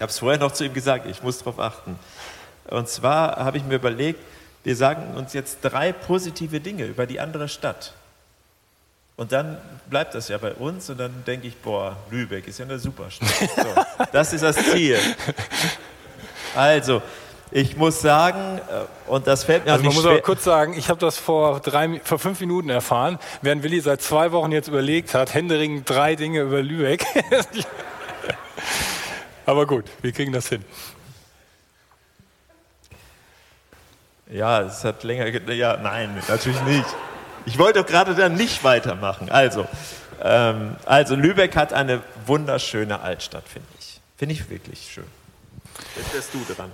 Ich habe es vorher noch zu ihm gesagt, ich muss darauf achten. Und zwar habe ich mir überlegt, wir sagen uns jetzt drei positive Dinge über die andere Stadt. Und dann bleibt das ja bei uns und dann denke ich, boah, Lübeck ist ja eine super Stadt. So, das ist das Ziel. Also, ich muss sagen, äh, und das fällt mir also Man muss aber kurz sagen, ich habe das vor, drei, vor fünf Minuten erfahren, während Willi seit zwei Wochen jetzt überlegt hat, händeringend drei Dinge über Lübeck. aber gut, wir kriegen das hin. Ja, es hat länger. ge- Ja, nein, natürlich nicht. Ich wollte doch gerade dann nicht weitermachen. Also, ähm, also Lübeck hat eine wunderschöne Altstadt, finde ich. Finde ich wirklich schön. Jetzt bist du dran.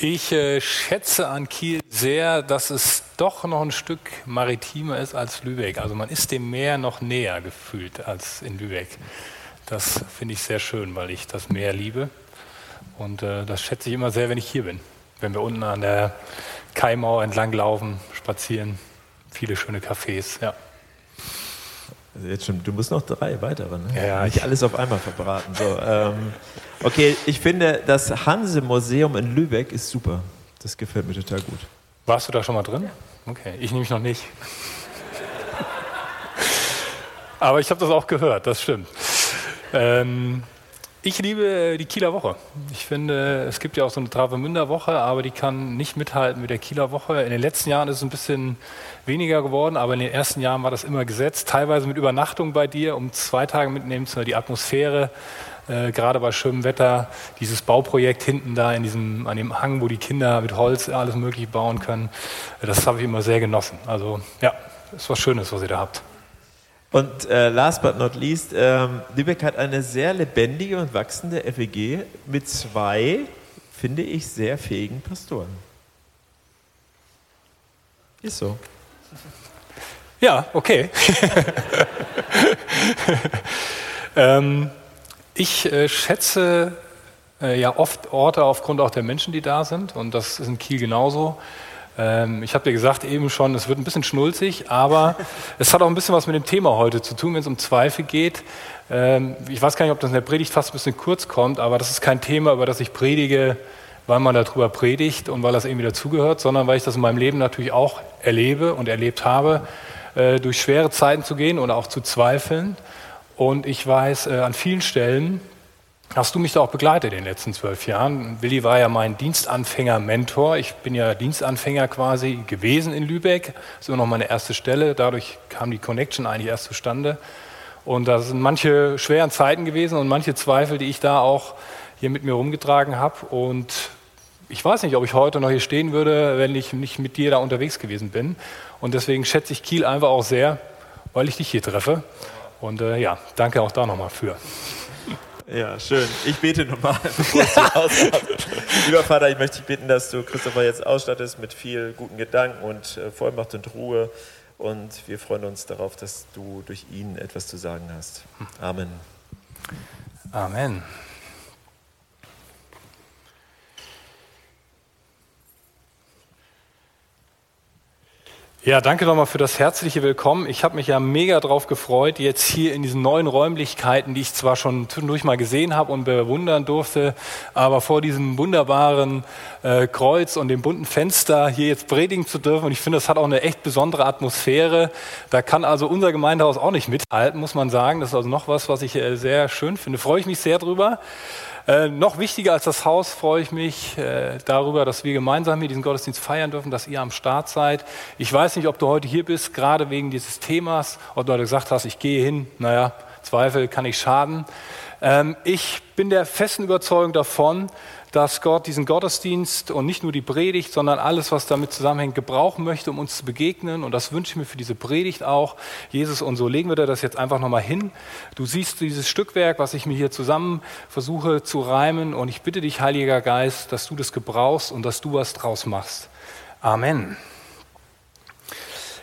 Ich äh, schätze an Kiel sehr, dass es doch noch ein Stück maritimer ist als Lübeck. Also man ist dem Meer noch näher gefühlt als in Lübeck. Das finde ich sehr schön, weil ich das Meer liebe. Und äh, das schätze ich immer sehr, wenn ich hier bin. Wenn wir unten an der Kaimauer entlang laufen, spazieren. Viele schöne Cafés, ja. Also jetzt schon, du musst noch drei weitere, ne? Ja, ja, Nicht ich- alles auf einmal verbraten. So, ähm, okay, ich finde, das Hanse-Museum in Lübeck ist super. Das gefällt mir total gut. Warst du da schon mal drin? Okay, ich nämlich noch nicht. Aber ich habe das auch gehört, das stimmt. Ähm, ich liebe die Kieler Woche. Ich finde, es gibt ja auch so eine Travemünder Woche, aber die kann nicht mithalten mit der Kieler Woche. In den letzten Jahren ist es ein bisschen weniger geworden, aber in den ersten Jahren war das immer gesetzt. Teilweise mit Übernachtung bei dir, um zwei Tage mitnehmen zu die Atmosphäre. Äh, gerade bei schönem Wetter, dieses Bauprojekt hinten da in diesem, an dem Hang, wo die Kinder mit Holz alles Mögliche bauen können, das habe ich immer sehr genossen. Also ja, ist was Schönes, was ihr da habt. Und äh, last but not least, ähm, Lübeck hat eine sehr lebendige und wachsende FEG mit zwei, finde ich, sehr fähigen Pastoren. Ist so. Ja, okay. ähm, ich äh, schätze äh, ja oft Orte aufgrund auch der Menschen, die da sind. Und das ist in Kiel genauso. Ähm, ich habe dir gesagt eben schon, es wird ein bisschen schnulzig, aber es hat auch ein bisschen was mit dem Thema heute zu tun, wenn es um Zweifel geht. Ähm, ich weiß gar nicht, ob das in der Predigt fast ein bisschen kurz kommt, aber das ist kein Thema, über das ich predige, weil man darüber predigt und weil das irgendwie dazugehört, sondern weil ich das in meinem Leben natürlich auch erlebe und erlebt habe, äh, durch schwere Zeiten zu gehen und auch zu zweifeln. Und ich weiß, äh, an vielen Stellen hast du mich da auch begleitet in den letzten zwölf Jahren. Willi war ja mein Dienstanfänger-Mentor. Ich bin ja Dienstanfänger quasi gewesen in Lübeck. Das ist immer noch meine erste Stelle. Dadurch kam die Connection eigentlich erst zustande. Und da sind manche schweren Zeiten gewesen und manche Zweifel, die ich da auch hier mit mir rumgetragen habe. Und ich weiß nicht, ob ich heute noch hier stehen würde, wenn ich nicht mit dir da unterwegs gewesen bin. Und deswegen schätze ich Kiel einfach auch sehr, weil ich dich hier treffe. Und äh, ja, danke auch da nochmal für. Ja, schön. Ich bete nochmal, bevor es. Lieber Vater, ich möchte dich bitten, dass du Christopher jetzt ausstattest mit viel guten Gedanken und äh, Vollmacht und Ruhe. Und wir freuen uns darauf, dass du durch ihn etwas zu sagen hast. Amen. Amen. Ja, danke nochmal für das herzliche Willkommen. Ich habe mich ja mega drauf gefreut, jetzt hier in diesen neuen Räumlichkeiten, die ich zwar schon zwischendurch mal gesehen habe und bewundern durfte, aber vor diesem wunderbaren äh, Kreuz und dem bunten Fenster hier jetzt predigen zu dürfen. Und ich finde, das hat auch eine echt besondere Atmosphäre. Da kann also unser Gemeindehaus auch nicht mithalten, muss man sagen. Das ist also noch was, was ich äh, sehr schön finde. Freue ich mich sehr drüber. Äh, noch wichtiger als das Haus freue ich mich äh, darüber, dass wir gemeinsam hier diesen Gottesdienst feiern dürfen, dass ihr am Start seid. Ich weiß nicht, ob du heute hier bist, gerade wegen dieses Themas, ob du heute gesagt hast, ich gehe hin, naja, Zweifel kann nicht schaden. Ähm, ich bin der festen Überzeugung davon, dass Gott diesen Gottesdienst und nicht nur die Predigt, sondern alles, was damit zusammenhängt, gebrauchen möchte, um uns zu begegnen. Und das wünsche ich mir für diese Predigt auch. Jesus, und so legen wir dir das jetzt einfach nochmal hin. Du siehst dieses Stückwerk, was ich mir hier zusammen versuche zu reimen. Und ich bitte dich, Heiliger Geist, dass du das gebrauchst und dass du was draus machst. Amen.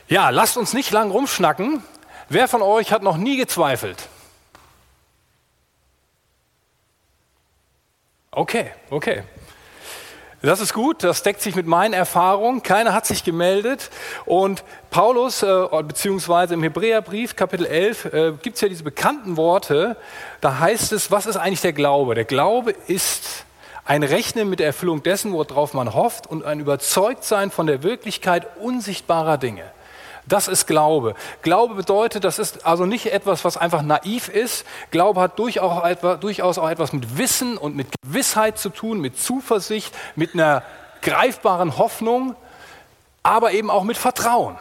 Ja, lasst uns nicht lang rumschnacken. Wer von euch hat noch nie gezweifelt? Okay, okay. Das ist gut, das deckt sich mit meinen Erfahrungen. Keiner hat sich gemeldet. Und Paulus, äh, beziehungsweise im Hebräerbrief, Kapitel 11, äh, gibt es ja diese bekannten Worte. Da heißt es, was ist eigentlich der Glaube? Der Glaube ist ein Rechnen mit der Erfüllung dessen, worauf man hofft und ein Überzeugtsein von der Wirklichkeit unsichtbarer Dinge. Das ist Glaube. Glaube bedeutet, das ist also nicht etwas, was einfach naiv ist. Glaube hat durchaus auch etwas mit Wissen und mit Gewissheit zu tun, mit Zuversicht, mit einer greifbaren Hoffnung, aber eben auch mit Vertrauen.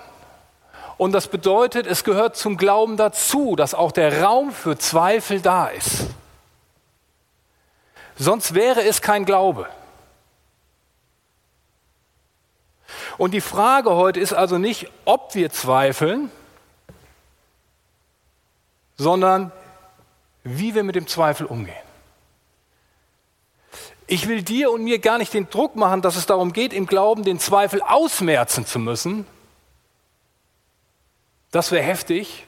Und das bedeutet, es gehört zum Glauben dazu, dass auch der Raum für Zweifel da ist. Sonst wäre es kein Glaube. Und die Frage heute ist also nicht, ob wir zweifeln, sondern wie wir mit dem Zweifel umgehen. Ich will dir und mir gar nicht den Druck machen, dass es darum geht, im Glauben den Zweifel ausmerzen zu müssen. Das wäre heftig.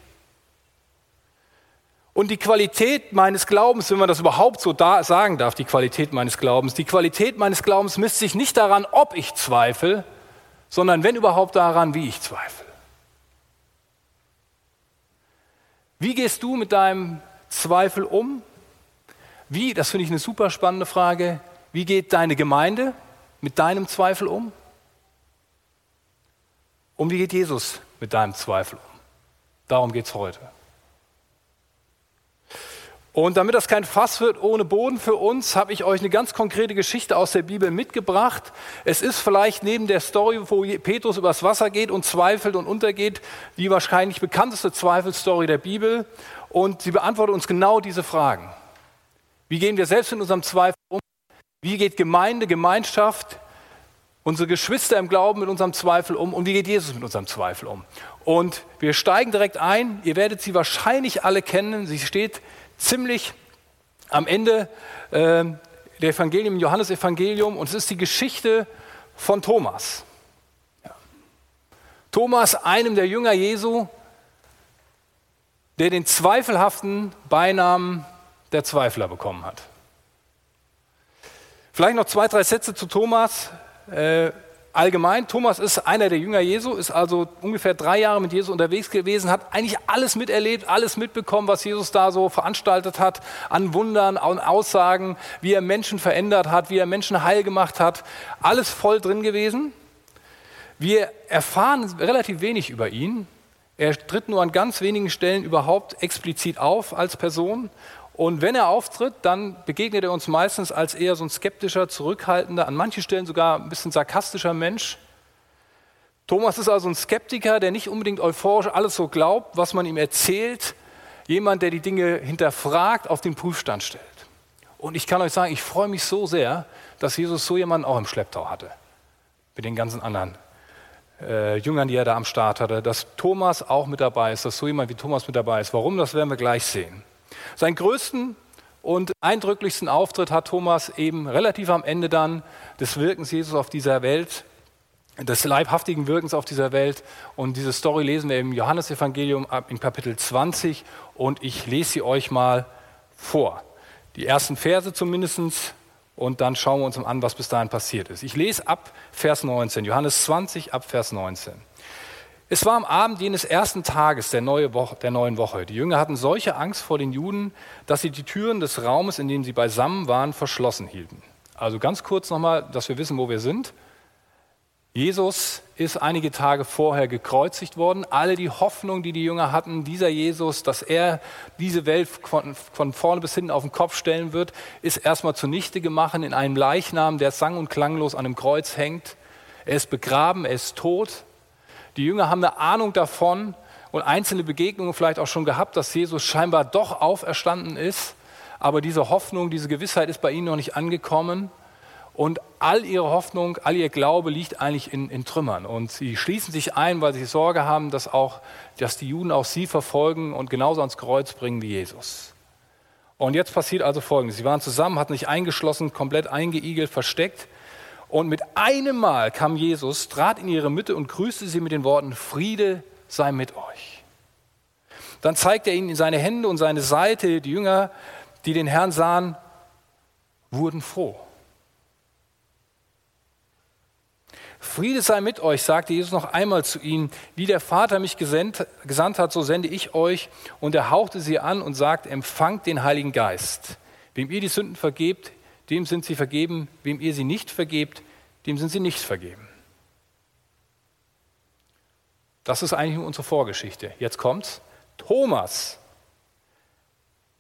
Und die Qualität meines Glaubens, wenn man das überhaupt so da sagen darf, die Qualität meines Glaubens, die Qualität meines Glaubens misst sich nicht daran, ob ich zweifle, sondern wenn überhaupt daran, wie ich zweifle. Wie gehst du mit deinem Zweifel um? Wie, das finde ich eine super spannende Frage, wie geht deine Gemeinde mit deinem Zweifel um? Und wie geht Jesus mit deinem Zweifel um? Darum geht es heute. Und damit das kein Fass wird ohne Boden für uns, habe ich euch eine ganz konkrete Geschichte aus der Bibel mitgebracht. Es ist vielleicht neben der Story, wo Petrus übers Wasser geht und zweifelt und untergeht, die wahrscheinlich bekannteste Zweifelstory der Bibel. Und sie beantwortet uns genau diese Fragen. Wie gehen wir selbst in unserem Zweifel um? Wie geht Gemeinde, Gemeinschaft, unsere Geschwister im Glauben mit unserem Zweifel um? Und wie geht Jesus mit unserem Zweifel um? Und wir steigen direkt ein. Ihr werdet sie wahrscheinlich alle kennen. Sie steht ziemlich am Ende äh, der Evangelium, Johannesevangelium, und es ist die Geschichte von Thomas. Ja. Thomas, einem der Jünger Jesu, der den zweifelhaften Beinamen der Zweifler bekommen hat. Vielleicht noch zwei, drei Sätze zu Thomas. Äh, allgemein, Thomas ist einer der Jünger Jesu, ist also ungefähr drei Jahre mit Jesus unterwegs gewesen, hat eigentlich alles miterlebt, alles mitbekommen, was Jesus da so veranstaltet hat, an Wundern, an Aussagen, wie er Menschen verändert hat, wie er Menschen heil gemacht hat, alles voll drin gewesen. Wir erfahren relativ wenig über ihn. Er tritt nur an ganz wenigen Stellen überhaupt explizit auf als Person und wenn er auftritt, dann begegnet er uns meistens als eher so ein skeptischer, zurückhaltender, an manchen Stellen sogar ein bisschen sarkastischer Mensch. Thomas ist also ein Skeptiker, der nicht unbedingt euphorisch alles so glaubt, was man ihm erzählt. Jemand, der die Dinge hinterfragt, auf den Prüfstand stellt. Und ich kann euch sagen, ich freue mich so sehr, dass Jesus so jemanden auch im Schlepptau hatte. Mit den ganzen anderen äh, Jüngern, die er da am Start hatte. Dass Thomas auch mit dabei ist, dass so jemand wie Thomas mit dabei ist. Warum, das werden wir gleich sehen. Seinen größten und eindrücklichsten Auftritt hat Thomas eben relativ am Ende dann des Wirkens Jesus auf dieser Welt, des leibhaftigen Wirkens auf dieser Welt. Und diese Story lesen wir im Johannesevangelium in Kapitel 20 und ich lese sie euch mal vor. Die ersten Verse zumindest und dann schauen wir uns an, was bis dahin passiert ist. Ich lese ab Vers 19, Johannes 20 ab Vers 19. Es war am Abend jenes ersten Tages der, neue Woche, der, neuen Woche. Die Jünger hatten solche Angst vor den Juden, dass sie die Türen des Raumes, in dem sie beisammen waren, verschlossen hielten. Also ganz kurz nochmal, dass wir wissen, wo wir sind. Jesus ist einige Tage vorher gekreuzigt worden. Alle die Hoffnung, die die Jünger hatten, dieser Jesus, dass er diese Welt von, von vorne bis hinten auf den Kopf stellen wird, ist erstmal zunichte gemacht in einem Leichnam, der sang- und klanglos an einem Kreuz hängt. Er ist begraben, er ist tot. Die Jünger haben eine Ahnung davon und einzelne Begegnungen vielleicht auch schon gehabt, dass Jesus scheinbar doch auferstanden ist. Aber diese Hoffnung, diese Gewissheit ist bei ihnen noch nicht angekommen. Und all ihre Hoffnung, all ihr Glaube liegt eigentlich in, in, Trümmern. Und sie schließen sich ein, weil sie Sorge haben, dass, auch, dass die Juden auch sie verfolgen und genauso ans Kreuz bringen wie Jesus. Und jetzt passiert also Folgendes. Sie waren zusammen, hatten sich eingeschlossen, komplett eingeigelt, versteckt. Und mit einem Mal kam Jesus, trat in ihre Mitte und grüßte sie mit den Worten, Friede sei mit euch. Dann zeigte er ihnen seine Hände und seine Seite. Die Jünger, die den Herrn sahen, wurden froh. Friede sei mit euch, sagte Jesus noch einmal zu ihnen. Wie der Vater mich gesandt, gesandt hat, so sende ich euch. Und er hauchte sie an und sagt, empfangt den Heiligen Geist. Wem ihr die Sünden vergebt, dem sind sie vergeben. Wem ihr sie nicht vergebt, dem sind sie nicht vergeben. Das ist eigentlich unsere Vorgeschichte. Jetzt kommt's. Thomas,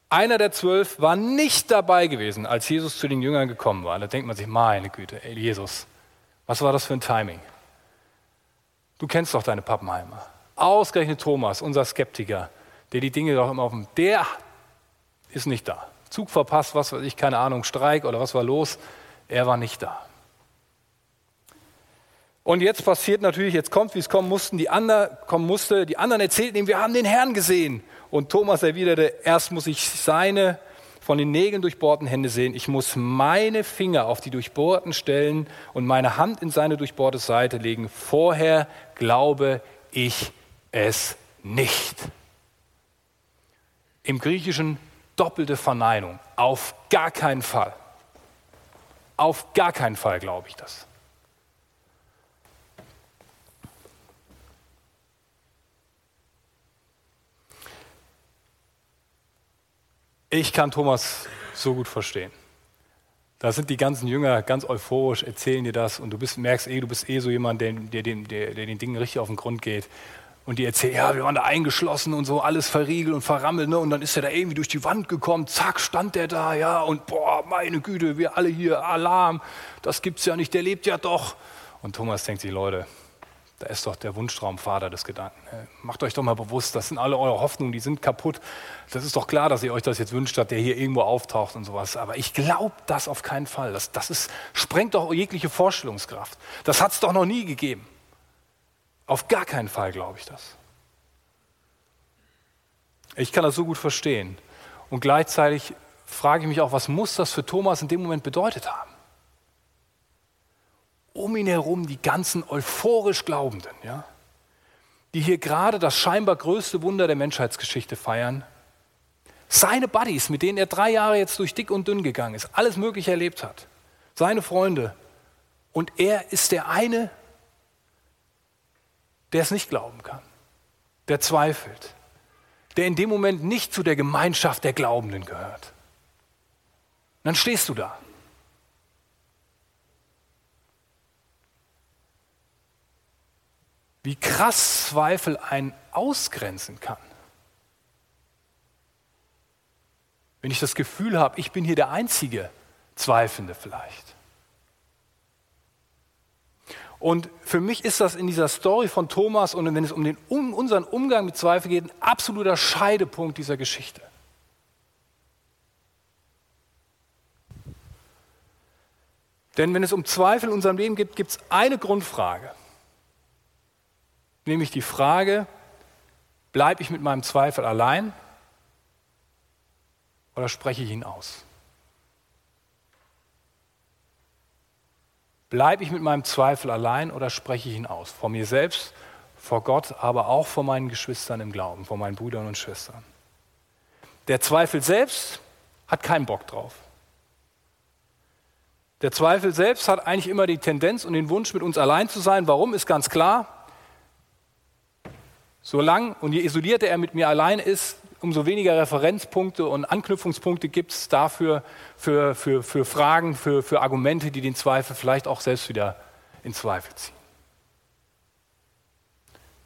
einer der zwölf, war nicht dabei gewesen, als Jesus zu den Jüngern gekommen war. Da denkt man sich, meine Güte, ey, Jesus, was war das für ein Timing? Du kennst doch deine Pappenheimer. Ausgerechnet Thomas, unser Skeptiker, der die Dinge doch immer auf dem, der ist nicht da. Zug verpasst, was weiß ich, keine Ahnung, Streik oder was war los. Er war nicht da. Und jetzt passiert natürlich, jetzt kommt, wie es kommen mussten, die anderen, kommen musste, die anderen erzählten ihm, wir haben den Herrn gesehen. Und Thomas erwiderte, erst muss ich seine von den Nägeln durchbohrten Hände sehen. Ich muss meine Finger auf die durchbohrten Stellen und meine Hand in seine durchbohrte Seite legen. Vorher glaube ich es nicht. Im Griechischen doppelte Verneinung. Auf gar keinen Fall. Auf gar keinen Fall glaube ich das. Ich kann Thomas so gut verstehen. Da sind die ganzen Jünger ganz euphorisch, erzählen dir das und du bist, merkst eh, du bist eh so jemand, der, der, der, der den Dingen richtig auf den Grund geht. Und die erzählen, ja, wir waren da eingeschlossen und so, alles verriegelt und verrammelt, ne? Und dann ist er da irgendwie durch die Wand gekommen, zack, stand der da, ja, und boah, meine Güte, wir alle hier, Alarm, das gibt's ja nicht, der lebt ja doch. Und Thomas denkt sich, Leute, da ist doch der Wunschtraum Vater des Gedanken. Macht euch doch mal bewusst, das sind alle eure Hoffnungen, die sind kaputt. Das ist doch klar, dass ihr euch das jetzt wünscht, dass der hier irgendwo auftaucht und sowas. Aber ich glaube das auf keinen Fall. Das, das ist, sprengt doch jegliche Vorstellungskraft. Das hat es doch noch nie gegeben. Auf gar keinen Fall glaube ich das. Ich kann das so gut verstehen. Und gleichzeitig frage ich mich auch, was muss das für Thomas in dem Moment bedeutet haben? um ihn herum die ganzen euphorisch Glaubenden, ja, die hier gerade das scheinbar größte Wunder der Menschheitsgeschichte feiern. Seine Buddies, mit denen er drei Jahre jetzt durch dick und dünn gegangen ist, alles Mögliche erlebt hat. Seine Freunde. Und er ist der eine, der es nicht glauben kann, der zweifelt, der in dem Moment nicht zu der Gemeinschaft der Glaubenden gehört. Und dann stehst du da wie krass Zweifel einen ausgrenzen kann. Wenn ich das Gefühl habe, ich bin hier der einzige Zweifelnde vielleicht. Und für mich ist das in dieser Story von Thomas und wenn es um, den, um unseren Umgang mit Zweifel geht, ein absoluter Scheidepunkt dieser Geschichte. Denn wenn es um Zweifel in unserem Leben geht, gibt es eine Grundfrage nämlich die Frage, bleibe ich mit meinem Zweifel allein oder spreche ich ihn aus? Bleibe ich mit meinem Zweifel allein oder spreche ich ihn aus? Vor mir selbst, vor Gott, aber auch vor meinen Geschwistern im Glauben, vor meinen Brüdern und Schwestern. Der Zweifel selbst hat keinen Bock drauf. Der Zweifel selbst hat eigentlich immer die Tendenz und den Wunsch, mit uns allein zu sein. Warum ist ganz klar. Solange und je isolierter er mit mir allein ist, umso weniger Referenzpunkte und Anknüpfungspunkte gibt es dafür für, für, für Fragen, für, für Argumente, die den Zweifel vielleicht auch selbst wieder in Zweifel ziehen.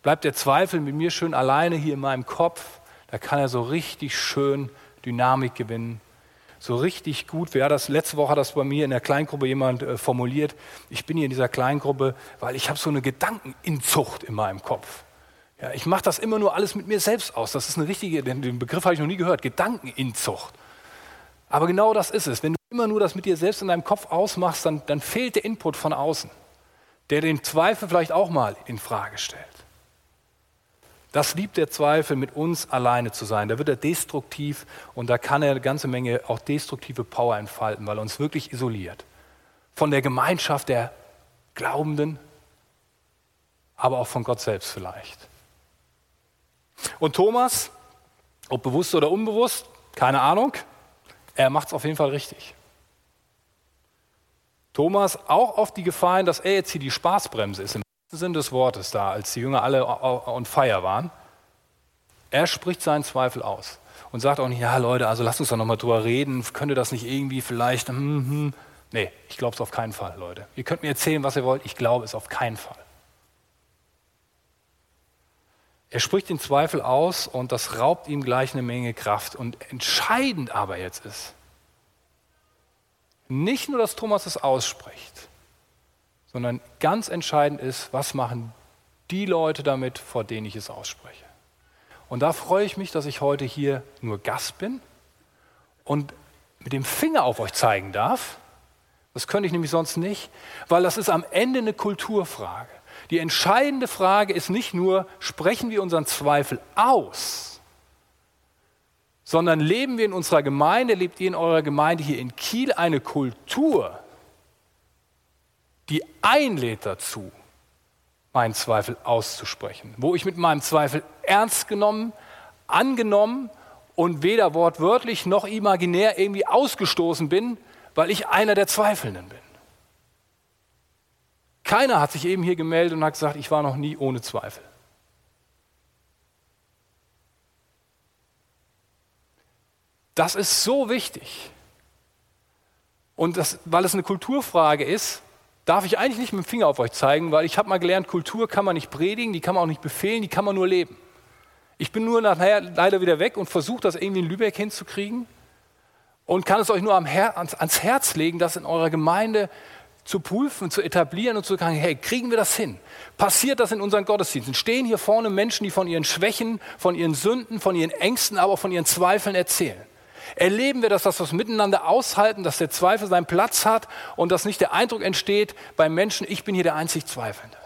Bleibt der Zweifel mit mir schön alleine hier in meinem Kopf, da kann er so richtig schön Dynamik gewinnen. So richtig gut. Wer das letzte Woche hat das bei mir in der Kleingruppe jemand äh, formuliert. Ich bin hier in dieser Kleingruppe, weil ich habe so eine Gedankeninzucht in meinem Kopf. Ja, ich mache das immer nur alles mit mir selbst aus. Das ist eine richtige, den Begriff habe ich noch nie gehört, Gedankeninzucht. Aber genau das ist es. Wenn du immer nur das mit dir selbst in deinem Kopf ausmachst, dann, dann fehlt der Input von außen, der den Zweifel vielleicht auch mal in Frage stellt. Das liebt der Zweifel, mit uns alleine zu sein. Da wird er destruktiv und da kann er eine ganze Menge auch destruktive Power entfalten, weil er uns wirklich isoliert. Von der Gemeinschaft der Glaubenden, aber auch von Gott selbst vielleicht. Und Thomas, ob bewusst oder unbewusst, keine Ahnung, er macht es auf jeden Fall richtig. Thomas auch auf die Gefahr dass er jetzt hier die Spaßbremse ist, im Sinn des Wortes da, als die Jünger alle on fire waren. Er spricht seinen Zweifel aus und sagt auch nicht, ja Leute, also lasst uns doch nochmal drüber reden, könnte das nicht irgendwie vielleicht, hm, hm. nee, ich glaube es auf keinen Fall, Leute. Ihr könnt mir erzählen, was ihr wollt, ich glaube es auf keinen Fall. Er spricht den Zweifel aus und das raubt ihm gleich eine Menge Kraft. Und entscheidend aber jetzt ist, nicht nur, dass Thomas es ausspricht, sondern ganz entscheidend ist, was machen die Leute damit, vor denen ich es ausspreche. Und da freue ich mich, dass ich heute hier nur Gast bin und mit dem Finger auf euch zeigen darf. Das könnte ich nämlich sonst nicht, weil das ist am Ende eine Kulturfrage. Die entscheidende Frage ist nicht nur, sprechen wir unseren Zweifel aus, sondern leben wir in unserer Gemeinde, lebt ihr in eurer Gemeinde hier in Kiel eine Kultur, die einlädt dazu, meinen Zweifel auszusprechen, wo ich mit meinem Zweifel ernst genommen, angenommen und weder wortwörtlich noch imaginär irgendwie ausgestoßen bin, weil ich einer der Zweifelnden bin. Keiner hat sich eben hier gemeldet und hat gesagt, ich war noch nie ohne Zweifel. Das ist so wichtig. Und das, weil es eine Kulturfrage ist, darf ich eigentlich nicht mit dem Finger auf euch zeigen, weil ich habe mal gelernt, Kultur kann man nicht predigen, die kann man auch nicht befehlen, die kann man nur leben. Ich bin nur nachher leider wieder weg und versuche das irgendwie in Lübeck hinzukriegen und kann es euch nur ans, ans Herz legen, dass in eurer Gemeinde zu prüfen, zu etablieren und zu sagen, hey, kriegen wir das hin? Passiert das in unseren Gottesdiensten? Stehen hier vorne Menschen, die von ihren Schwächen, von ihren Sünden, von ihren Ängsten, aber auch von ihren Zweifeln erzählen? Erleben wir das, dass wir es miteinander aushalten, dass der Zweifel seinen Platz hat und dass nicht der Eindruck entsteht beim Menschen, ich bin hier der einzig Zweifelnde?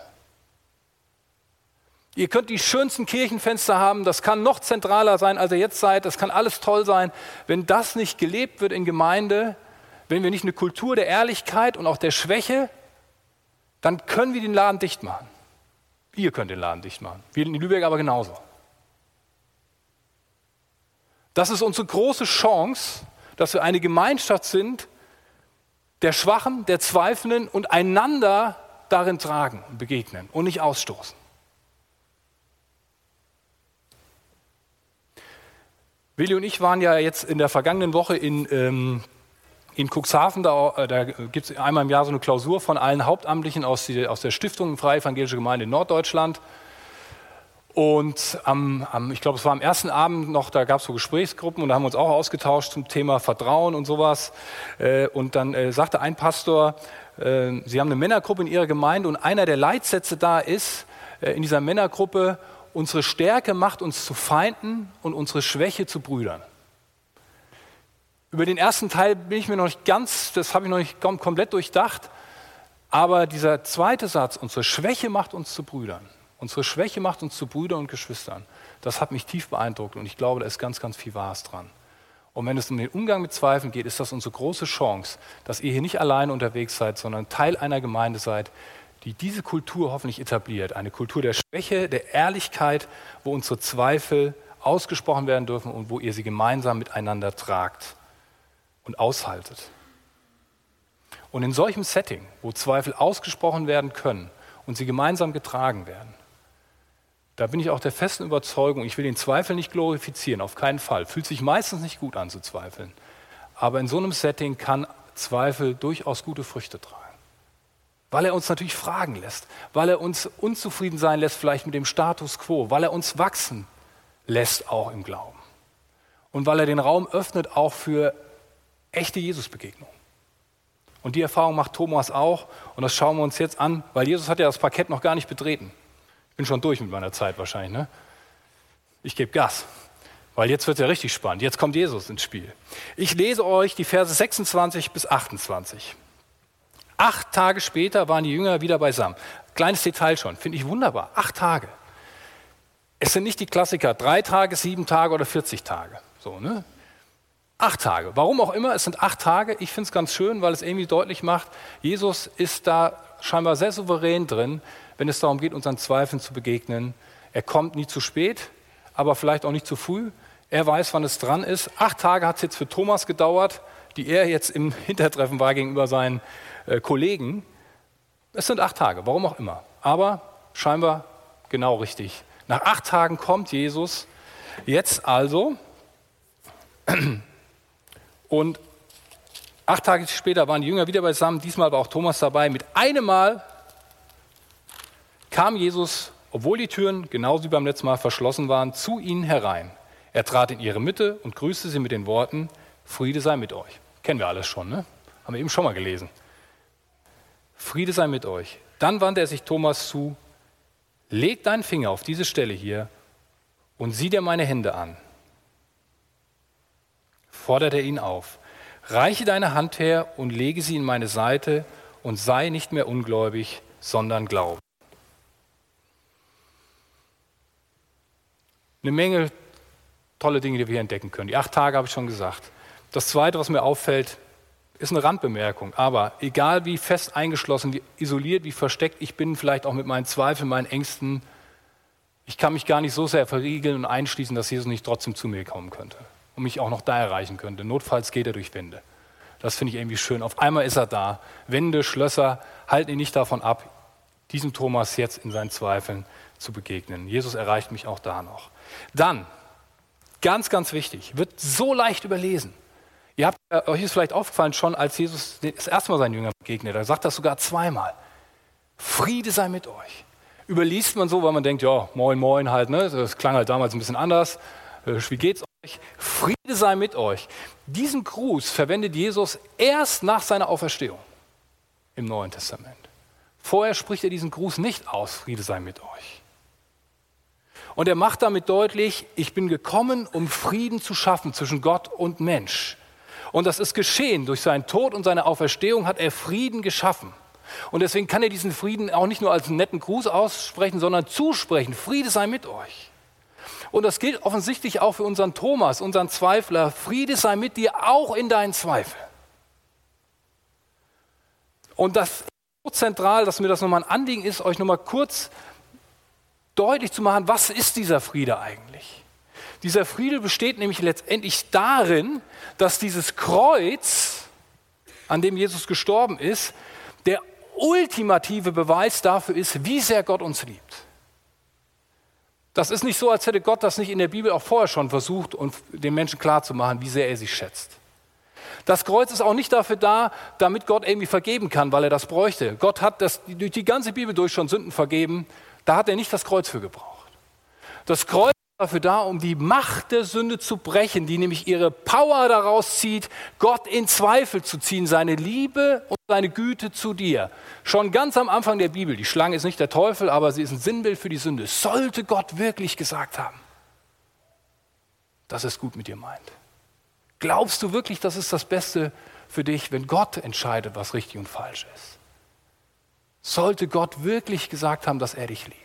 Ihr könnt die schönsten Kirchenfenster haben, das kann noch zentraler sein, als ihr jetzt seid, das kann alles toll sein. Wenn das nicht gelebt wird in Gemeinde, wenn wir nicht eine Kultur der Ehrlichkeit und auch der Schwäche, dann können wir den Laden dicht machen. Ihr könnt den Laden dicht machen. Wir in Lübeck aber genauso. Das ist unsere große Chance, dass wir eine Gemeinschaft sind der Schwachen, der Zweifelnden und einander darin tragen und begegnen und nicht ausstoßen. Willi und ich waren ja jetzt in der vergangenen Woche in ähm, in Cuxhaven, da, äh, da gibt es einmal im Jahr so eine Klausur von allen Hauptamtlichen aus, die, aus der Stiftung Freie Evangelische Gemeinde in Norddeutschland. Und am, am, ich glaube, es war am ersten Abend noch, da gab es so Gesprächsgruppen und da haben wir uns auch ausgetauscht zum Thema Vertrauen und sowas. Äh, und dann äh, sagte ein Pastor, Sie haben eine Männergruppe in Ihrer Gemeinde und einer der Leitsätze da ist, in dieser Männergruppe, unsere Stärke macht uns zu Feinden und unsere Schwäche zu Brüdern. Über den ersten Teil bin ich mir noch nicht ganz, das habe ich noch nicht komplett durchdacht. Aber dieser zweite Satz, unsere Schwäche macht uns zu Brüdern. Unsere Schwäche macht uns zu Brüdern und Geschwistern. Das hat mich tief beeindruckt und ich glaube, da ist ganz, ganz viel Wahres dran. Und wenn es um den Umgang mit Zweifeln geht, ist das unsere große Chance, dass ihr hier nicht allein unterwegs seid, sondern Teil einer Gemeinde seid, die diese Kultur hoffentlich etabliert. Eine Kultur der Schwäche, der Ehrlichkeit, wo unsere Zweifel ausgesprochen werden dürfen und wo ihr sie gemeinsam miteinander tragt und aushaltet. Und in solchem Setting, wo Zweifel ausgesprochen werden können und sie gemeinsam getragen werden, da bin ich auch der festen Überzeugung, ich will den Zweifel nicht glorifizieren, auf keinen Fall. Fühlt sich meistens nicht gut an zu zweifeln. Aber in so einem Setting kann Zweifel durchaus gute Früchte tragen. Weil er uns natürlich fragen lässt, weil er uns unzufrieden sein lässt, vielleicht mit dem Status quo, weil er uns wachsen lässt, auch im Glauben. Und weil er den Raum öffnet, auch für echte Jesusbegegnung. Und die Erfahrung macht Thomas auch und das schauen wir uns jetzt an, weil Jesus hat ja das Parkett noch gar nicht betreten. Ich bin schon durch mit meiner Zeit wahrscheinlich. Ne? Ich gebe Gas, weil jetzt wird es ja richtig spannend. Jetzt kommt Jesus ins Spiel. Ich lese euch die Verse 26 bis 28. Acht Tage später waren die Jünger wieder beisammen. Kleines Detail schon, finde ich wunderbar. Acht Tage. Es sind nicht die Klassiker, drei Tage, sieben Tage oder 40 Tage. So, ne? Acht Tage. Warum auch immer, es sind acht Tage. Ich finde es ganz schön, weil es irgendwie deutlich macht, Jesus ist da scheinbar sehr souverän drin, wenn es darum geht, unseren Zweifeln zu begegnen. Er kommt nie zu spät, aber vielleicht auch nicht zu früh. Er weiß, wann es dran ist. Acht Tage hat es jetzt für Thomas gedauert, die er jetzt im Hintertreffen war gegenüber seinen äh, Kollegen. Es sind acht Tage, warum auch immer. Aber scheinbar genau richtig. Nach acht Tagen kommt Jesus. Jetzt also. Und acht Tage später waren die Jünger wieder beisammen. Diesmal war auch Thomas dabei. Mit einem Mal kam Jesus, obwohl die Türen genauso wie beim letzten Mal verschlossen waren, zu ihnen herein. Er trat in ihre Mitte und grüßte sie mit den Worten, Friede sei mit euch. Kennen wir alles schon, ne? Haben wir eben schon mal gelesen. Friede sei mit euch. Dann wandte er sich Thomas zu, leg deinen Finger auf diese Stelle hier und sieh dir meine Hände an. Fordert er ihn auf. Reiche deine Hand her und lege sie in meine Seite und sei nicht mehr ungläubig, sondern glaube. Eine Menge tolle Dinge, die wir hier entdecken können. Die acht Tage habe ich schon gesagt. Das Zweite, was mir auffällt, ist eine Randbemerkung. Aber egal wie fest eingeschlossen, wie isoliert, wie versteckt ich bin, vielleicht auch mit meinen Zweifeln, meinen Ängsten, ich kann mich gar nicht so sehr verriegeln und einschließen, dass Jesus nicht trotzdem zu mir kommen könnte und mich auch noch da erreichen könnte. Notfalls geht er durch Wände. Das finde ich irgendwie schön. Auf einmal ist er da. Wände, Schlösser halten ihn nicht davon ab, diesem Thomas jetzt in seinen Zweifeln zu begegnen. Jesus erreicht mich auch da noch. Dann, ganz, ganz wichtig, wird so leicht überlesen. Ihr habt, äh, euch ist vielleicht aufgefallen schon, als Jesus das erste Mal seinen Jüngern begegnet, er sagt das sogar zweimal. Friede sei mit euch. Überliest man so, weil man denkt, ja, moin, moin halt, ne? das klang halt damals ein bisschen anders. Äh, wie geht's? Friede sei mit euch. Diesen Gruß verwendet Jesus erst nach seiner Auferstehung im Neuen Testament. Vorher spricht er diesen Gruß nicht aus, Friede sei mit euch. Und er macht damit deutlich, ich bin gekommen, um Frieden zu schaffen zwischen Gott und Mensch. Und das ist geschehen. Durch seinen Tod und seine Auferstehung hat er Frieden geschaffen. Und deswegen kann er diesen Frieden auch nicht nur als netten Gruß aussprechen, sondern zusprechen. Friede sei mit euch. Und das gilt offensichtlich auch für unseren Thomas, unseren Zweifler. Friede sei mit dir auch in deinen Zweifeln. Und das ist so zentral, dass mir das nochmal ein Anliegen ist, euch nochmal kurz deutlich zu machen, was ist dieser Friede eigentlich? Dieser Friede besteht nämlich letztendlich darin, dass dieses Kreuz, an dem Jesus gestorben ist, der ultimative Beweis dafür ist, wie sehr Gott uns liebt. Das ist nicht so, als hätte Gott das nicht in der Bibel auch vorher schon versucht, um den Menschen klarzumachen, wie sehr er sie schätzt. Das Kreuz ist auch nicht dafür da, damit Gott irgendwie vergeben kann, weil er das bräuchte. Gott hat das, durch die ganze Bibel durch schon Sünden vergeben. Da hat er nicht das Kreuz für gebraucht. Das Kreuz dafür da, um die Macht der Sünde zu brechen, die nämlich ihre Power daraus zieht, Gott in Zweifel zu ziehen, seine Liebe und seine Güte zu dir. Schon ganz am Anfang der Bibel, die Schlange ist nicht der Teufel, aber sie ist ein Sinnbild für die Sünde. Sollte Gott wirklich gesagt haben, dass es gut mit dir meint? Glaubst du wirklich, das ist das Beste für dich, wenn Gott entscheidet, was richtig und falsch ist? Sollte Gott wirklich gesagt haben, dass er dich liebt?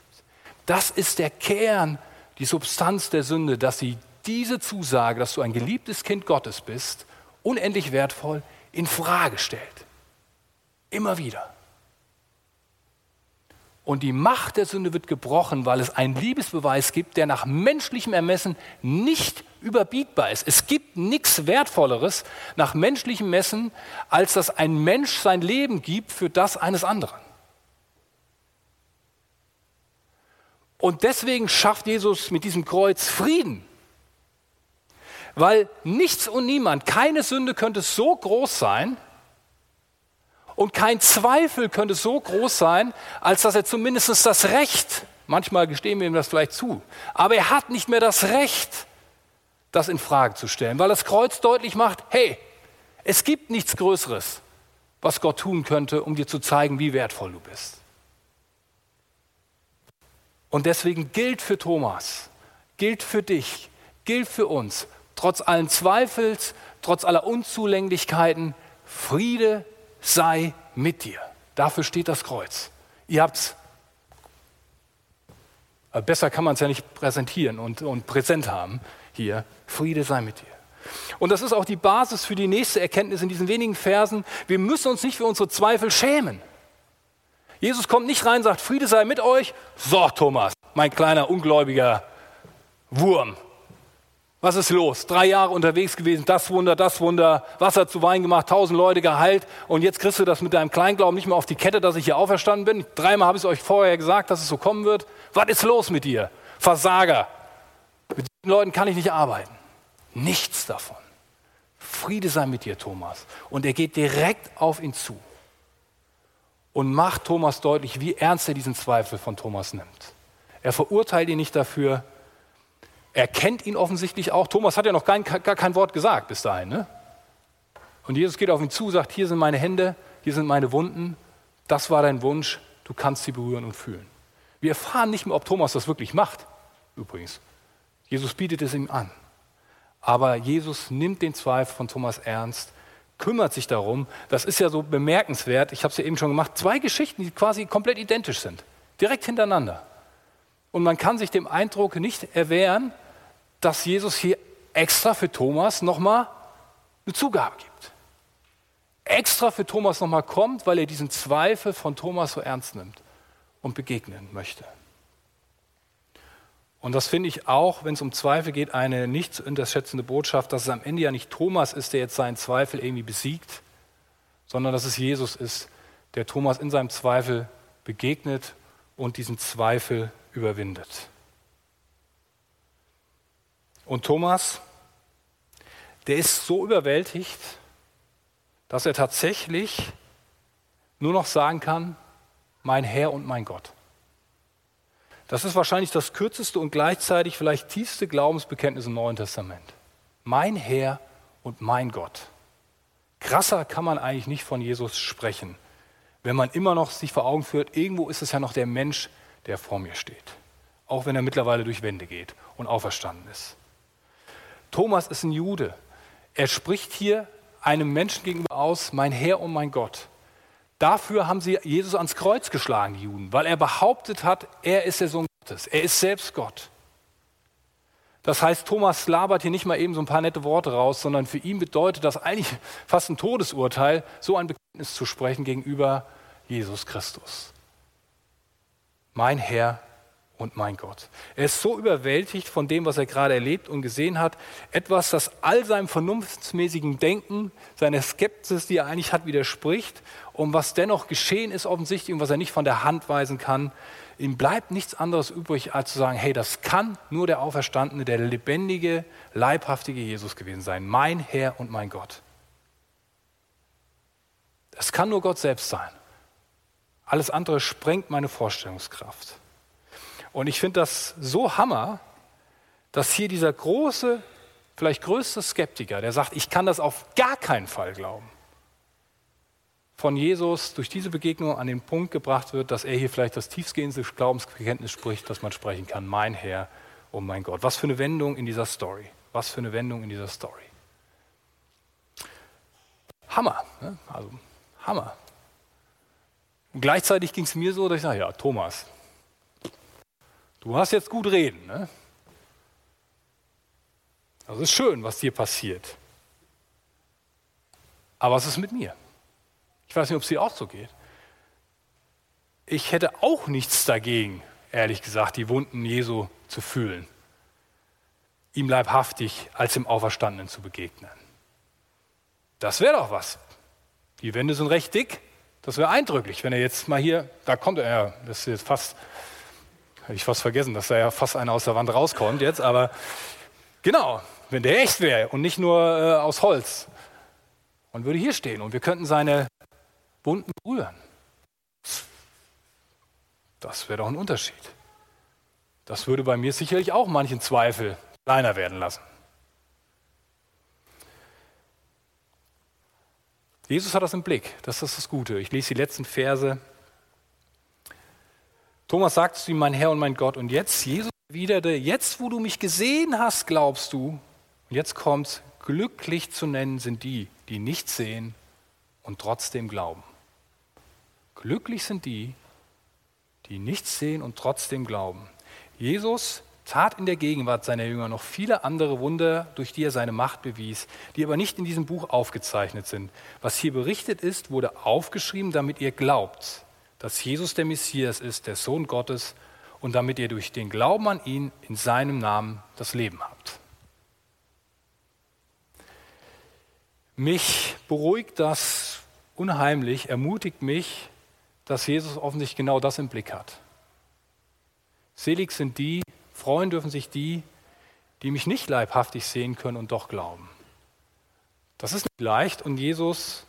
Das ist der Kern die Substanz der Sünde, dass sie diese Zusage, dass du ein geliebtes Kind Gottes bist, unendlich wertvoll in Frage stellt. Immer wieder. Und die Macht der Sünde wird gebrochen, weil es einen Liebesbeweis gibt, der nach menschlichem Ermessen nicht überbietbar ist. Es gibt nichts Wertvolleres nach menschlichem Messen, als dass ein Mensch sein Leben gibt für das eines anderen. Und deswegen schafft Jesus mit diesem Kreuz Frieden. Weil nichts und niemand, keine Sünde könnte so groß sein und kein Zweifel könnte so groß sein, als dass er zumindest das Recht, manchmal gestehen wir ihm das vielleicht zu, aber er hat nicht mehr das Recht, das in Frage zu stellen, weil das Kreuz deutlich macht, hey, es gibt nichts Größeres, was Gott tun könnte, um dir zu zeigen, wie wertvoll du bist. Und deswegen gilt für Thomas, gilt für dich, gilt für uns, trotz allen Zweifels, trotz aller Unzulänglichkeiten, Friede sei mit dir. Dafür steht das Kreuz. Ihr habt's. Äh, besser kann man es ja nicht präsentieren und, und präsent haben hier. Friede sei mit dir. Und das ist auch die Basis für die nächste Erkenntnis in diesen wenigen Versen. Wir müssen uns nicht für unsere Zweifel schämen. Jesus kommt nicht rein sagt, Friede sei mit euch. So, Thomas, mein kleiner ungläubiger Wurm. Was ist los? Drei Jahre unterwegs gewesen, das Wunder, das Wunder, Wasser zu Wein gemacht, tausend Leute geheilt und jetzt kriegst du das mit deinem Kleinglauben nicht mehr auf die Kette, dass ich hier auferstanden bin. Dreimal habe ich es euch vorher gesagt, dass es so kommen wird. Was ist los mit dir? Versager. Mit diesen Leuten kann ich nicht arbeiten. Nichts davon. Friede sei mit dir, Thomas. Und er geht direkt auf ihn zu und macht Thomas deutlich, wie ernst er diesen Zweifel von Thomas nimmt. Er verurteilt ihn nicht dafür, er kennt ihn offensichtlich auch. Thomas hat ja noch kein, gar kein Wort gesagt bis dahin. Ne? Und Jesus geht auf ihn zu, sagt, hier sind meine Hände, hier sind meine Wunden. Das war dein Wunsch, du kannst sie berühren und fühlen. Wir erfahren nicht mehr, ob Thomas das wirklich macht, übrigens. Jesus bietet es ihm an. Aber Jesus nimmt den Zweifel von Thomas ernst, kümmert sich darum. Das ist ja so bemerkenswert. Ich habe es ja eben schon gemacht. Zwei Geschichten, die quasi komplett identisch sind. Direkt hintereinander. Und man kann sich dem Eindruck nicht erwehren, dass Jesus hier extra für Thomas nochmal eine Zugabe gibt. Extra für Thomas nochmal kommt, weil er diesen Zweifel von Thomas so ernst nimmt und begegnen möchte. Und das finde ich auch, wenn es um Zweifel geht, eine nicht zu unterschätzende Botschaft, dass es am Ende ja nicht Thomas ist, der jetzt seinen Zweifel irgendwie besiegt, sondern dass es Jesus ist, der Thomas in seinem Zweifel begegnet und diesen Zweifel überwindet. Und Thomas, der ist so überwältigt, dass er tatsächlich nur noch sagen kann, mein Herr und mein Gott. Das ist wahrscheinlich das kürzeste und gleichzeitig vielleicht tiefste Glaubensbekenntnis im Neuen Testament. Mein Herr und mein Gott. Krasser kann man eigentlich nicht von Jesus sprechen, wenn man immer noch sich vor Augen führt, irgendwo ist es ja noch der Mensch, der vor mir steht. Auch wenn er mittlerweile durch Wände geht und auferstanden ist. Thomas ist ein Jude. Er spricht hier einem Menschen gegenüber aus, mein Herr und mein Gott. Dafür haben sie Jesus ans Kreuz geschlagen, die Juden, weil er behauptet hat, er ist der Sohn Gottes. Er ist selbst Gott. Das heißt, Thomas labert hier nicht mal eben so ein paar nette Worte raus, sondern für ihn bedeutet das eigentlich fast ein Todesurteil, so ein Bekenntnis zu sprechen gegenüber Jesus Christus mein Herr und mein Gott. Er ist so überwältigt von dem, was er gerade erlebt und gesehen hat, etwas, das all seinem vernunftsmäßigen Denken, seiner Skepsis, die er eigentlich hat, widerspricht und was dennoch geschehen ist offensichtlich und was er nicht von der Hand weisen kann. Ihm bleibt nichts anderes übrig, als zu sagen, hey, das kann nur der Auferstandene, der lebendige, leibhaftige Jesus gewesen sein, mein Herr und mein Gott. Das kann nur Gott selbst sein. Alles andere sprengt meine Vorstellungskraft. Und ich finde das so hammer, dass hier dieser große, vielleicht größte Skeptiker, der sagt, ich kann das auf gar keinen Fall glauben, von Jesus durch diese Begegnung an den Punkt gebracht wird, dass er hier vielleicht das tiefstgehendste Glaubensbekenntnis spricht, das man sprechen kann. Mein Herr, oh mein Gott. Was für eine Wendung in dieser Story. Was für eine Wendung in dieser Story. Hammer. Ne? Also Hammer. Und gleichzeitig ging es mir so, dass ich sage, ja, Thomas, du hast jetzt gut reden. Ne? Das ist schön, was dir passiert. Aber was ist mit mir? Ich weiß nicht, ob es dir auch so geht. Ich hätte auch nichts dagegen, ehrlich gesagt, die Wunden Jesu zu fühlen, ihm leibhaftig als dem Auferstandenen zu begegnen. Das wäre doch was. Die Wände sind recht dick, das wäre eindrücklich, wenn er jetzt mal hier, da kommt er, das ist jetzt fast, habe ich fast vergessen, dass da ja fast einer aus der Wand rauskommt jetzt, aber genau, wenn der echt wäre und nicht nur äh, aus Holz und würde hier stehen und wir könnten seine Wunden berühren. Das wäre doch ein Unterschied. Das würde bei mir sicherlich auch manchen Zweifel kleiner werden lassen. Jesus hat das im Blick, das ist das Gute. Ich lese die letzten Verse. Thomas sagt zu ihm, mein Herr und mein Gott. Und jetzt, Jesus erwiderte, jetzt wo du mich gesehen hast, glaubst du. Und jetzt kommt, glücklich zu nennen sind die, die nicht sehen und trotzdem glauben. Glücklich sind die, die nichts sehen und trotzdem glauben. Jesus tat in der Gegenwart seiner Jünger noch viele andere Wunder, durch die er seine Macht bewies, die aber nicht in diesem Buch aufgezeichnet sind. Was hier berichtet ist, wurde aufgeschrieben, damit ihr glaubt, dass Jesus der Messias ist, der Sohn Gottes, und damit ihr durch den Glauben an ihn in seinem Namen das Leben habt. Mich beruhigt das unheimlich, ermutigt mich, dass Jesus offensichtlich genau das im Blick hat. Selig sind die, freuen dürfen sich die, die mich nicht leibhaftig sehen können und doch glauben. Das ist nicht leicht und Jesus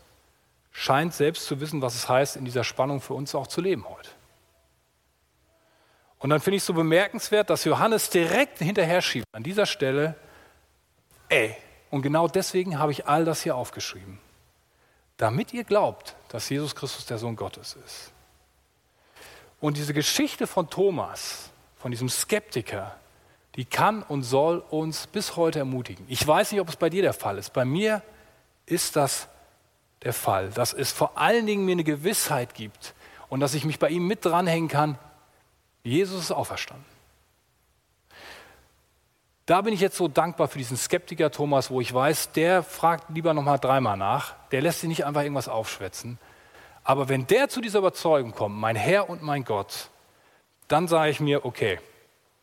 scheint selbst zu wissen, was es heißt, in dieser Spannung für uns auch zu leben heute. Und dann finde ich es so bemerkenswert, dass Johannes direkt hinterher schiebt an dieser Stelle, ey, und genau deswegen habe ich all das hier aufgeschrieben, damit ihr glaubt, dass Jesus Christus der Sohn Gottes ist. Und diese Geschichte von Thomas, von diesem Skeptiker, die kann und soll uns bis heute ermutigen. Ich weiß nicht, ob es bei dir der Fall ist. Bei mir ist das der Fall, dass es vor allen Dingen mir eine Gewissheit gibt und dass ich mich bei ihm mit dranhängen kann, Jesus ist auferstanden. Da bin ich jetzt so dankbar für diesen Skeptiker Thomas, wo ich weiß, der fragt lieber noch mal dreimal nach, der lässt sich nicht einfach irgendwas aufschwätzen. Aber wenn der zu dieser Überzeugung kommt, mein Herr und mein Gott, dann sage ich mir, okay,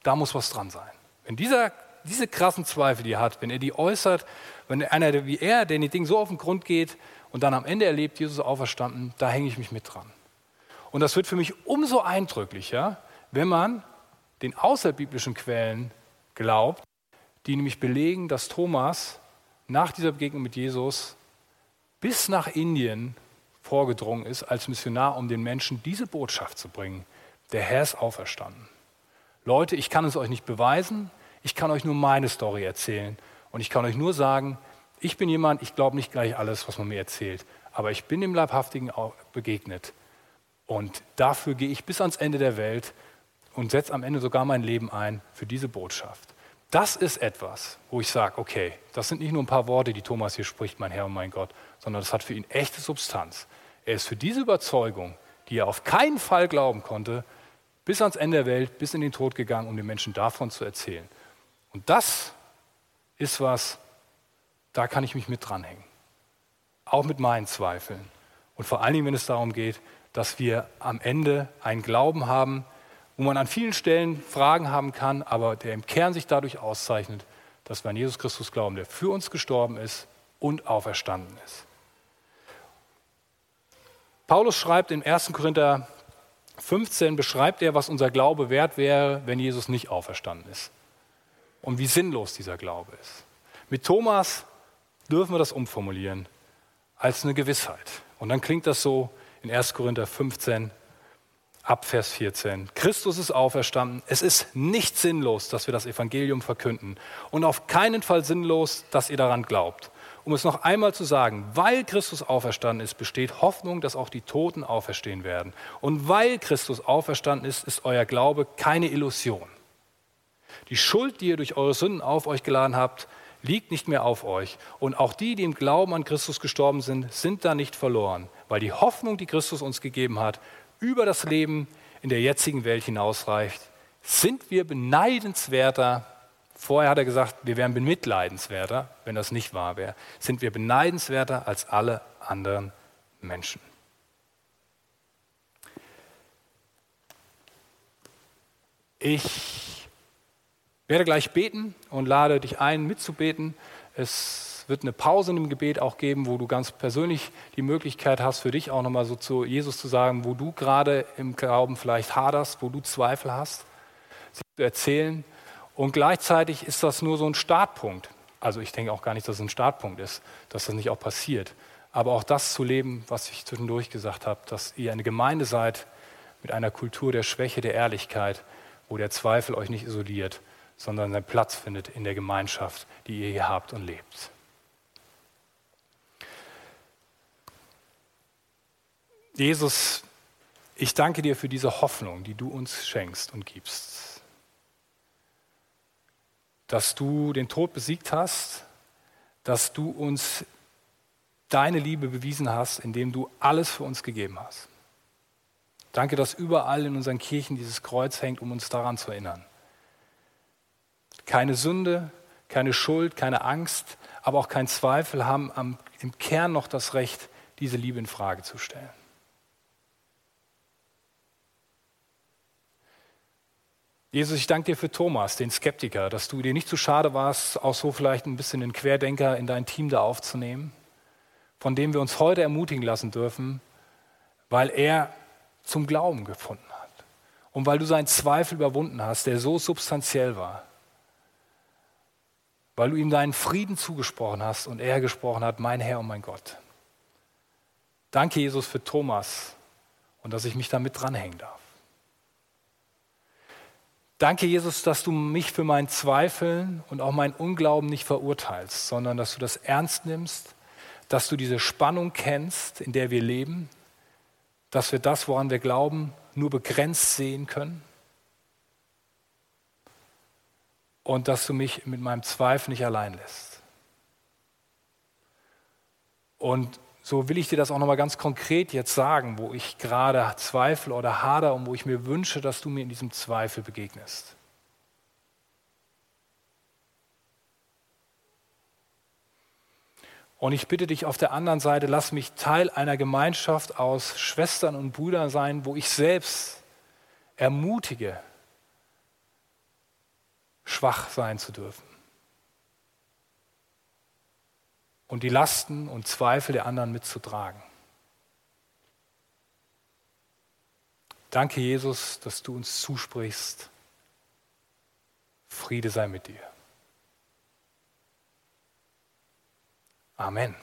da muss was dran sein. Wenn dieser, diese krassen Zweifel, die er hat, wenn er die äußert, wenn einer wie er, der den Ding so auf den Grund geht und dann am Ende erlebt, Jesus auferstanden, da hänge ich mich mit dran. Und das wird für mich umso eindrücklicher, wenn man den außerbiblischen Quellen glaubt, die nämlich belegen, dass Thomas nach dieser Begegnung mit Jesus bis nach Indien vorgedrungen ist als Missionar, um den Menschen diese Botschaft zu bringen. Der Herr ist auferstanden. Leute, ich kann es euch nicht beweisen, ich kann euch nur meine Story erzählen und ich kann euch nur sagen, ich bin jemand, ich glaube nicht gleich alles, was man mir erzählt, aber ich bin dem Leibhaftigen begegnet und dafür gehe ich bis ans Ende der Welt und setze am Ende sogar mein Leben ein für diese Botschaft. Das ist etwas, wo ich sage, okay, das sind nicht nur ein paar Worte, die Thomas hier spricht, mein Herr und mein Gott, sondern das hat für ihn echte Substanz. Er ist für diese Überzeugung, die er auf keinen Fall glauben konnte, bis ans Ende der Welt, bis in den Tod gegangen, um den Menschen davon zu erzählen. Und das ist was, da kann ich mich mit dranhängen. Auch mit meinen Zweifeln. Und vor allen Dingen, wenn es darum geht, dass wir am Ende einen Glauben haben, wo man an vielen Stellen Fragen haben kann, aber der im Kern sich dadurch auszeichnet, dass wir an Jesus Christus glauben, der für uns gestorben ist und auferstanden ist. Paulus schreibt in 1. Korinther 15, beschreibt er, was unser Glaube wert wäre, wenn Jesus nicht auferstanden ist. Und wie sinnlos dieser Glaube ist. Mit Thomas dürfen wir das umformulieren als eine Gewissheit. Und dann klingt das so in 1. Korinther 15, ab Vers 14. Christus ist auferstanden. Es ist nicht sinnlos, dass wir das Evangelium verkünden und auf keinen Fall sinnlos, dass ihr daran glaubt. Um es noch einmal zu sagen, weil Christus auferstanden ist, besteht Hoffnung, dass auch die Toten auferstehen werden. Und weil Christus auferstanden ist, ist euer Glaube keine Illusion. Die Schuld, die ihr durch eure Sünden auf euch geladen habt, liegt nicht mehr auf euch. Und auch die, die im Glauben an Christus gestorben sind, sind da nicht verloren, weil die Hoffnung, die Christus uns gegeben hat, über das Leben in der jetzigen Welt hinausreicht, sind wir beneidenswerter. Vorher hat er gesagt, wir wären bemitleidenswerter, wenn das nicht wahr wäre. Sind wir beneidenswerter als alle anderen Menschen. Ich werde gleich beten und lade dich ein, mitzubeten. Es wird eine Pause im Gebet auch geben, wo du ganz persönlich die Möglichkeit hast, für dich auch nochmal so zu Jesus zu sagen, wo du gerade im Glauben vielleicht haderst, wo du Zweifel hast, sie zu erzählen. Und gleichzeitig ist das nur so ein Startpunkt. Also ich denke auch gar nicht, dass es ein Startpunkt ist, dass das nicht auch passiert. Aber auch das zu leben, was ich zwischendurch gesagt habe, dass ihr eine Gemeinde seid mit einer Kultur der Schwäche, der Ehrlichkeit, wo der Zweifel euch nicht isoliert, sondern seinen Platz findet in der Gemeinschaft, die ihr hier habt und lebt. Jesus, ich danke dir für diese Hoffnung, die du uns schenkst und gibst. Dass du den Tod besiegt hast, dass du uns deine Liebe bewiesen hast, indem du alles für uns gegeben hast. Danke, dass überall in unseren Kirchen dieses Kreuz hängt, um uns daran zu erinnern. Keine Sünde, keine Schuld, keine Angst, aber auch kein Zweifel haben am, im Kern noch das Recht, diese Liebe in Frage zu stellen. Jesus, ich danke dir für Thomas, den Skeptiker, dass du dir nicht zu schade warst, auch so vielleicht ein bisschen den Querdenker in dein Team da aufzunehmen. von dem wir uns heute ermutigen lassen dürfen, weil er zum Glauben gefunden hat und weil du seinen Zweifel überwunden hast, der so substanziell war, weil du ihm deinen Frieden zugesprochen hast und er gesprochen hat, mein Herr und mein Gott. Danke, Jesus, für Thomas und dass ich mich damit dranhängen darf. Danke, Jesus, dass du mich für mein Zweifeln und auch mein Unglauben nicht verurteilst, sondern dass du das ernst nimmst, dass du diese Spannung kennst, in der wir leben, dass wir das, woran wir glauben, nur begrenzt sehen können und dass du mich mit meinem Zweifel nicht allein lässt. Und so will ich dir das auch nochmal ganz konkret jetzt sagen, wo ich gerade zweifle oder hader und wo ich mir wünsche, dass du mir in diesem Zweifel begegnest. Und ich bitte dich auf der anderen Seite, lass mich Teil einer Gemeinschaft aus Schwestern und Brüdern sein, wo ich selbst ermutige, schwach sein zu dürfen. Und die Lasten und Zweifel der anderen mitzutragen. Danke, Jesus, dass du uns zusprichst. Friede sei mit dir. Amen.